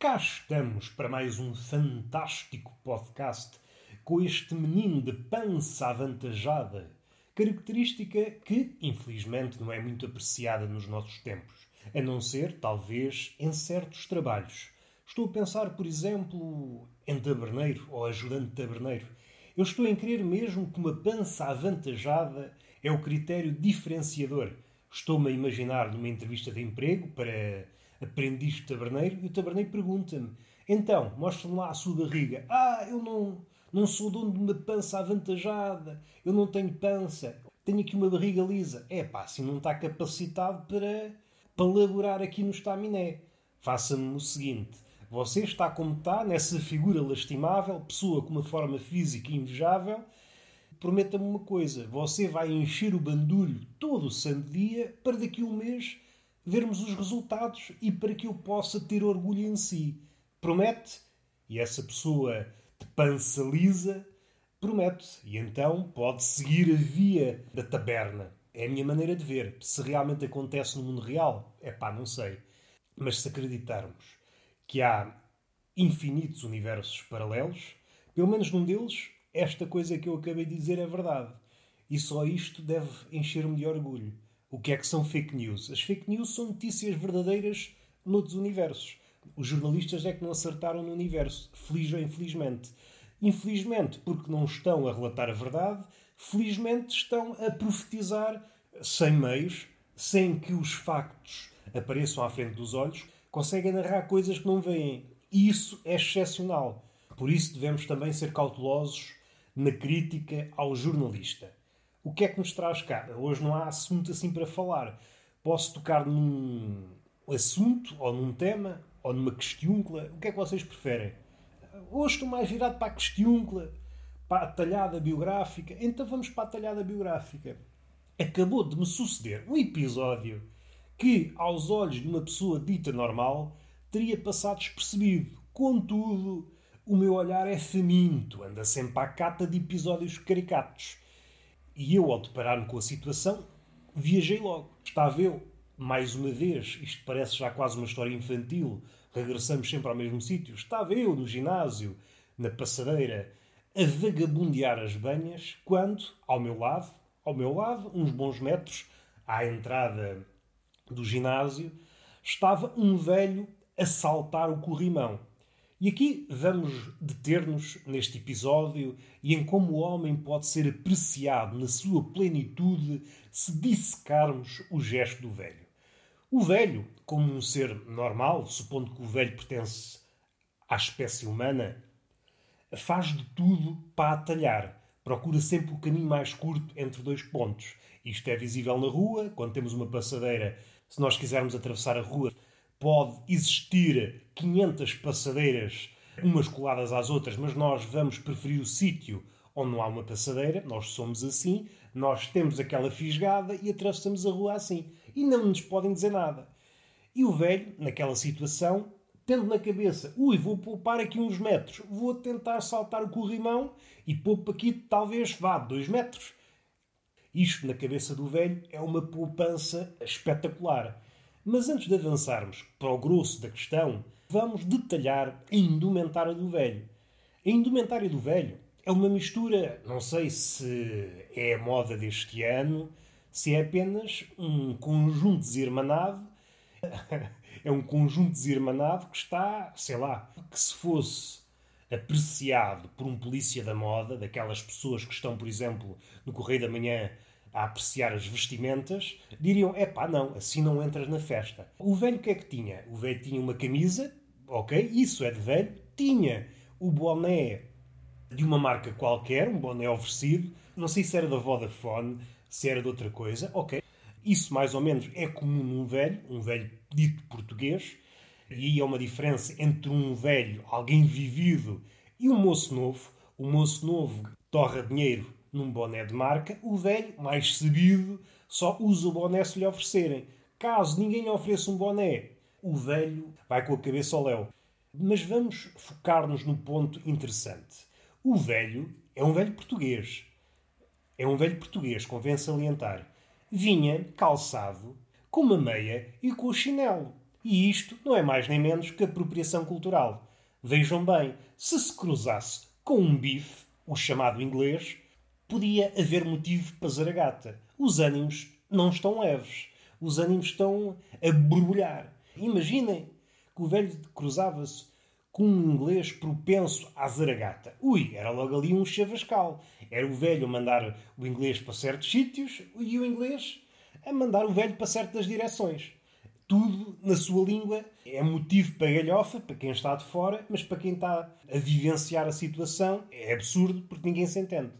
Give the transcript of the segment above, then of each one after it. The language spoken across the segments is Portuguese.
Cá estamos para mais um fantástico podcast com este menino de pança avantajada, característica que, infelizmente, não é muito apreciada nos nossos tempos, a não ser, talvez, em certos trabalhos. Estou a pensar, por exemplo, em taberneiro ou ajudante taberneiro. Eu estou em crer mesmo que uma pança avantajada é o critério diferenciador. Estou-me a imaginar numa entrevista de emprego para aprendiz de taberneiro e o taberneiro pergunta-me: Então, mostre-me lá a sua barriga. Ah, eu não, não sou dono de uma pança avantajada, eu não tenho pança, tenho aqui uma barriga lisa. É pá, assim não está capacitado para, para laborar aqui no estaminé. Faça-me o seguinte: você está como está, nessa figura lastimável, pessoa com uma forma física invejável. Prometa-me uma coisa: você vai encher o bandulho todo o santo dia para daqui a um mês vermos os resultados e para que eu possa ter orgulho em si. Promete? E essa pessoa de pança lisa promete. E então pode seguir a via da taberna. É a minha maneira de ver. Se realmente acontece no mundo real, é pá, não sei. Mas se acreditarmos que há infinitos universos paralelos, pelo menos num deles, esta coisa que eu acabei de dizer é verdade. E só isto deve encher-me de orgulho. O que é que são fake news? As fake news são notícias verdadeiras noutros universos. Os jornalistas é que não acertaram no universo, feliz ou infelizmente. Infelizmente, porque não estão a relatar a verdade, felizmente estão a profetizar sem meios, sem que os factos apareçam à frente dos olhos, conseguem narrar coisas que não veem. E isso é excepcional. Por isso devemos também ser cautelosos na crítica ao jornalista. O que é que nos traz cá? Hoje não há assunto assim para falar. Posso tocar num assunto, ou num tema, ou numa questiúncula. O que é que vocês preferem? Hoje estou mais virado para a questiúncula, para a talhada biográfica. Então vamos para a talhada biográfica. Acabou de me suceder um episódio que, aos olhos de uma pessoa dita normal, teria passado despercebido. Contudo, o meu olhar é faminto, anda sempre à cata de episódios caricatos. E eu, ao deparar-me com a situação, viajei logo. Estava eu, mais uma vez, isto parece já quase uma história infantil, regressamos sempre ao mesmo sítio. Estava eu no ginásio, na passadeira, a vagabundear as banhas, quando, ao meu lado, ao meu lado, uns bons metros à entrada do ginásio, estava um velho a saltar o corrimão. E aqui vamos deter-nos neste episódio e em como o homem pode ser apreciado na sua plenitude se dissecarmos o gesto do velho. O velho, como um ser normal, supondo que o velho pertence à espécie humana, faz de tudo para atalhar. Procura sempre o caminho mais curto entre dois pontos. Isto é visível na rua, quando temos uma passadeira. Se nós quisermos atravessar a rua, pode existir 500 passadeiras, umas coladas às outras, mas nós vamos preferir o sítio onde não há uma passadeira, nós somos assim, nós temos aquela fisgada e atravessamos a rua assim. E não nos podem dizer nada. E o velho, naquela situação, tendo na cabeça, ui, vou poupar aqui uns metros, vou tentar saltar o corrimão e poupo aqui talvez vá dois metros. Isto na cabeça do velho é uma poupança espetacular. Mas antes de avançarmos para o grosso da questão, vamos detalhar a indumentária do velho. A indumentária do velho é uma mistura, não sei se é a moda deste ano, se é apenas um conjunto desirmanado. é um conjunto desirmanado que está, sei lá, que se fosse apreciado por um polícia da moda, daquelas pessoas que estão, por exemplo, no Correio da Manhã a apreciar as vestimentas, diriam: é pá, não, assim não entras na festa. O velho o que é que tinha? O velho tinha uma camisa, ok, isso é de velho, tinha o boné de uma marca qualquer, um boné oferecido, não sei se era da Vodafone, se era de outra coisa, ok. Isso mais ou menos é comum num velho, um velho dito português, e aí é uma diferença entre um velho, alguém vivido, e um moço novo. O moço novo torra dinheiro num boné de marca, o velho, mais sabido, só usa o boné se lhe oferecerem. Caso ninguém lhe ofereça um boné, o velho vai com a cabeça ao léu. Mas vamos focar-nos no ponto interessante. O velho é um velho português. É um velho português, convém salientar. Vinha calçado, com uma meia e com o chinelo. E isto não é mais nem menos que apropriação cultural. Vejam bem, se se cruzasse com um bife, o chamado inglês, podia haver motivo para zaragata. Os ânimos não estão leves. Os ânimos estão a borbulhar. Imaginem que o velho cruzava-se com um inglês propenso à zaragata. Ui, era logo ali um chavascal. Era o velho a mandar o inglês para certos sítios e o inglês a mandar o velho para certas direções. Tudo na sua língua é motivo para galhofa, para quem está de fora, mas para quem está a vivenciar a situação é absurdo porque ninguém se entende.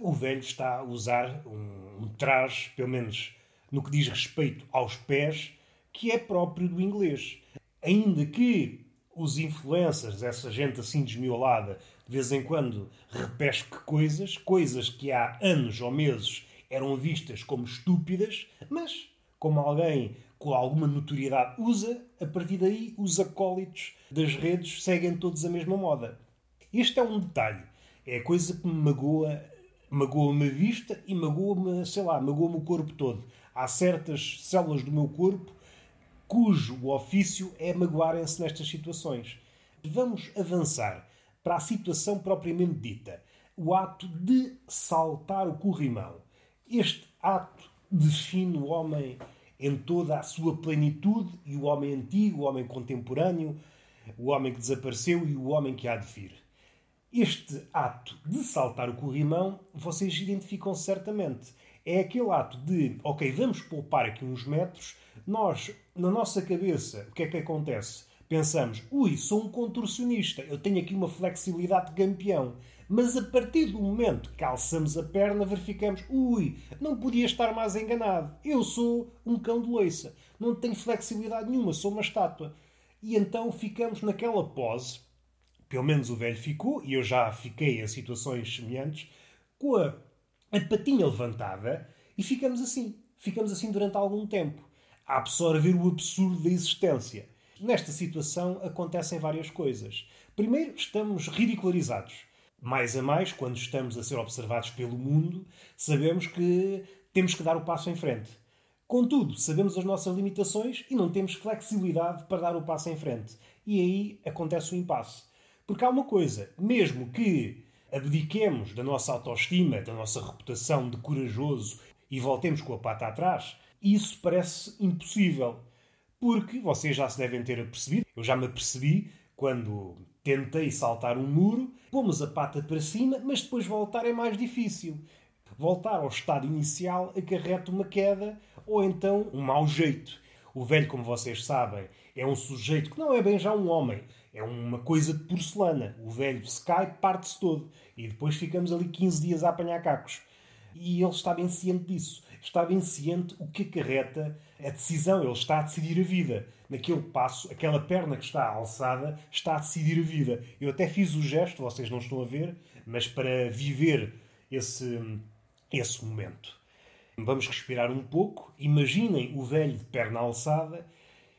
O velho está a usar um, um traje, pelo menos no que diz respeito aos pés, que é próprio do inglês. Ainda que os influencers, essa gente assim desmiolada, de vez em quando repesque coisas, coisas que há anos ou meses eram vistas como estúpidas, mas como alguém com alguma notoriedade usa, a partir daí os acólitos das redes seguem todos a mesma moda. Este é um detalhe. É a coisa que me magoa, magoa-me a vista e magoa-me, sei lá, magoa-me o corpo todo. Há certas células do meu corpo cujo ofício é magoarem-se nestas situações. Vamos avançar para a situação propriamente dita. O ato de saltar o corrimão. Este ato define o homem em toda a sua plenitude e o homem antigo, o homem contemporâneo, o homem que desapareceu e o homem que há de vir. Este ato de saltar o corrimão, vocês identificam certamente. É aquele ato de, ok, vamos poupar aqui uns metros, nós, na nossa cabeça, o que é que acontece? Pensamos, ui, sou um contorcionista, eu tenho aqui uma flexibilidade de campeão. Mas a partir do momento que alçamos a perna, verificamos: ui, não podia estar mais enganado. Eu sou um cão de loiça. Não tenho flexibilidade nenhuma, sou uma estátua. E então ficamos naquela pose, pelo menos o velho ficou, e eu já fiquei em situações semelhantes, com a, a patinha levantada e ficamos assim. Ficamos assim durante algum tempo, a absorver o absurdo da existência. Nesta situação acontecem várias coisas. Primeiro, estamos ridicularizados mais a mais, quando estamos a ser observados pelo mundo, sabemos que temos que dar o passo em frente. Contudo, sabemos as nossas limitações e não temos flexibilidade para dar o passo em frente. E aí acontece o impasse. Porque há uma coisa, mesmo que abdiquemos da nossa autoestima, da nossa reputação de corajoso e voltemos com a pata atrás, isso parece impossível. Porque vocês já se devem ter apercebido, eu já me apercebi quando tentei saltar um muro, pomos a pata para cima, mas depois voltar é mais difícil. Voltar ao estado inicial acarreta uma queda ou então um mau jeito. O velho, como vocês sabem, é um sujeito que não é bem já um homem, é uma coisa de porcelana. O velho cai, parte-se todo. E depois ficamos ali 15 dias a apanhar cacos. E ele está bem ciente disso. Está bem ciente o que acarreta a decisão. Ele está a decidir a vida naquele passo, aquela perna que está alçada está a decidir a vida. Eu até fiz o gesto, vocês não estão a ver, mas para viver esse, esse momento. Vamos respirar um pouco. Imaginem o velho de perna alçada.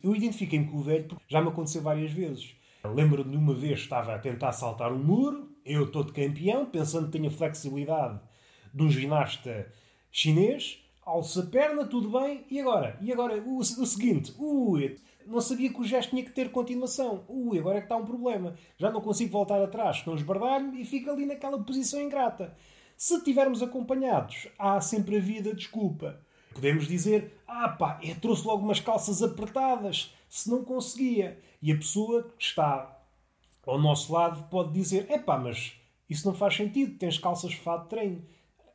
Eu identifiquei-me com o velho porque já me aconteceu várias vezes. Lembro-me de uma vez estava a tentar saltar um muro, eu de campeão, pensando que tenho a flexibilidade de um ginasta chinês, alça a perna, tudo bem, e agora? E agora o, o seguinte, ui, não sabia que o gesto tinha que ter continuação. Ui, agora é que está um problema. Já não consigo voltar atrás, não esbardalho e fico ali naquela posição ingrata. Se estivermos acompanhados, há sempre a vida desculpa. Podemos dizer, ah pá, eu trouxe logo umas calças apertadas, se não conseguia. E a pessoa que está ao nosso lado pode dizer, é pá, mas isso não faz sentido, tens calças de fato de treino.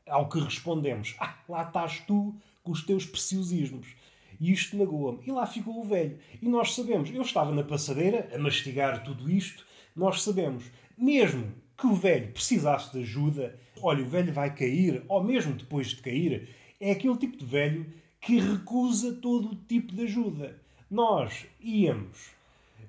Ao que respondemos, ah, lá estás tu com os teus preciosismos. E isto magoa-me. E lá ficou o velho. E nós sabemos, eu estava na passadeira a mastigar tudo isto, nós sabemos, mesmo que o velho precisasse de ajuda, olha, o velho vai cair, ou mesmo depois de cair, é aquele tipo de velho que recusa todo o tipo de ajuda. Nós íamos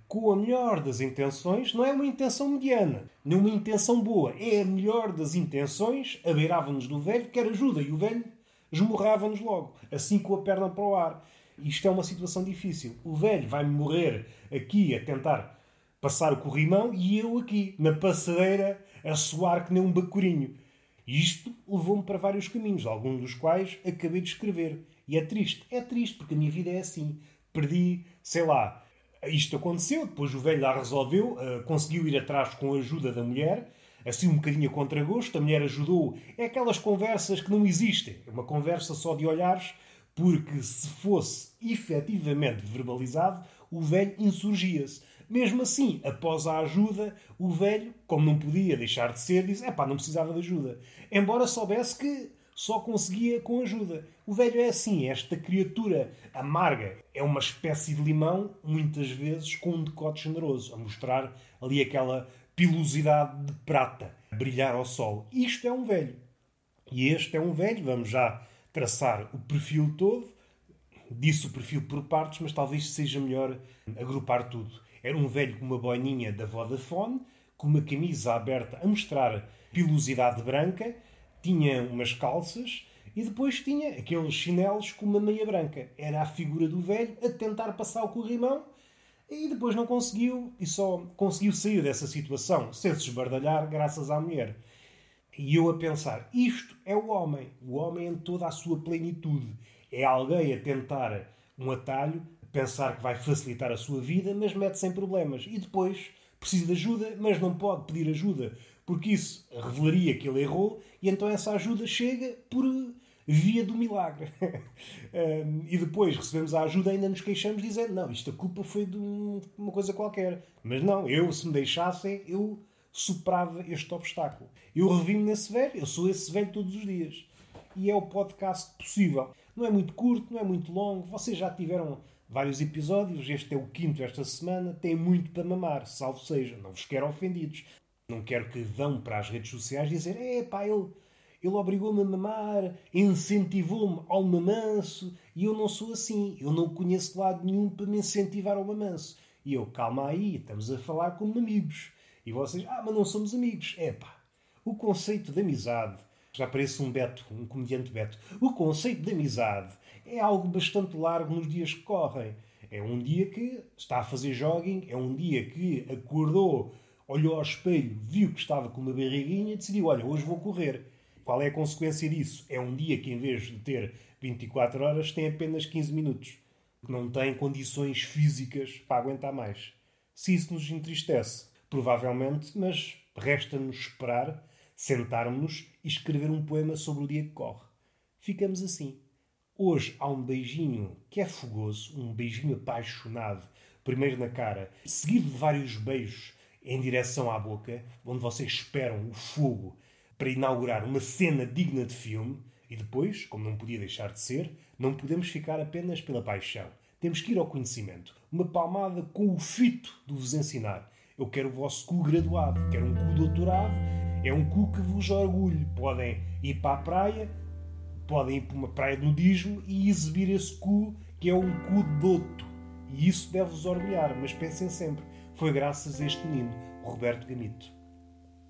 com a melhor das intenções, não é uma intenção mediana, nem uma intenção boa, é a melhor das intenções, abeirava-nos do velho, quer ajuda, e o velho esmorrava-nos logo, assim com a perna para o ar. Isto é uma situação difícil. O velho vai morrer aqui a tentar passar o corrimão e eu aqui, na passadeira, a suar que nem um bacurinho. Isto levou-me para vários caminhos, alguns dos quais acabei de escrever. E é triste. É triste, porque a minha vida é assim. Perdi, sei lá, Isto aconteceu, depois o velho lá resolveu, uh, conseguiu ir atrás com a ajuda da mulher, assim um bocadinho a contragosto, a mulher ajudou. É aquelas conversas que não existem, é uma conversa só de olhares, porque se fosse efetivamente verbalizado, o velho insurgia-se. Mesmo assim, após a ajuda, o velho, como não podia deixar de ser, disse: é pá, não precisava de ajuda. Embora soubesse que só conseguia com ajuda. O velho é assim, esta criatura amarga. É uma espécie de limão, muitas vezes com um decote generoso, a mostrar ali aquela pilosidade de prata, brilhar ao sol. Isto é um velho. E este é um velho, vamos já traçar o perfil todo. Disse o perfil por partes, mas talvez seja melhor agrupar tudo. Era um velho com uma boininha da Vodafone, com uma camisa aberta a mostrar pilosidade branca, tinha umas calças e depois tinha aqueles chinelos com uma meia branca. Era a figura do velho a tentar passar o corrimão e depois não conseguiu e só conseguiu sair dessa situação sem se esbardalhar graças à mulher. E eu a pensar, isto é o homem, o homem em toda a sua plenitude. É alguém a tentar um atalho, pensar que vai facilitar a sua vida, mas mete-se em problemas. E depois precisa de ajuda, mas não pode pedir ajuda, porque isso revelaria que ele errou, e então essa ajuda chega por via do milagre. e depois recebemos a ajuda e ainda nos queixamos dizendo não, isto a culpa foi de um, uma coisa qualquer. Mas não, eu, se me deixassem, eu superava este obstáculo. Eu revi-me nesse velho, eu sou esse velho todos os dias. E é o podcast possível. Não é muito curto, não é muito longo. Vocês já tiveram vários episódios, este é o quinto esta semana, tem muito para mamar, salvo seja. Não vos quero ofendidos. Não quero que vão para as redes sociais dizer é pá, ele ele obrigou-me a mamar, incentivou-me ao mamanço e eu não sou assim. Eu não conheço lado nenhum para me incentivar ao mamanço. E eu, calma aí, estamos a falar como amigos. E vocês, ah, mas não somos amigos. É pá, o conceito de amizade, já parece um Beto, um comediante Beto. O conceito de amizade é algo bastante largo nos dias que correm. É um dia que está a fazer jogging, é um dia que acordou, olhou ao espelho, viu que estava com uma barriguinha e decidiu: olha, hoje vou correr. Qual é a consequência disso? É um dia que, em vez de ter 24 horas, tem apenas 15 minutos. Não tem condições físicas para aguentar mais. Se isso nos entristece, provavelmente, mas resta-nos esperar, sentarmos e escrever um poema sobre o dia que corre. Ficamos assim. Hoje há um beijinho que é fogoso, um beijinho apaixonado, primeiro na cara, seguido de vários beijos em direção à boca, onde vocês esperam o fogo para inaugurar uma cena digna de filme e depois, como não podia deixar de ser, não podemos ficar apenas pela paixão. Temos que ir ao conhecimento. Uma palmada com o fito de vos ensinar. Eu quero o vosso cu graduado, quero um cu doutorado. É um cu que vos orgulhe. Podem ir para a praia, podem ir para uma praia de nudismo e exibir esse cu que é um cu douto. E isso deve-vos orgulhar, mas pensem sempre, foi graças a este menino, Roberto Gamito.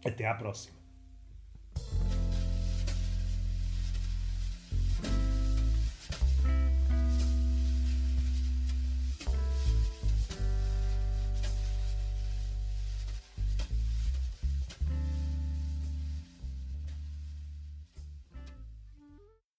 Até à próxima.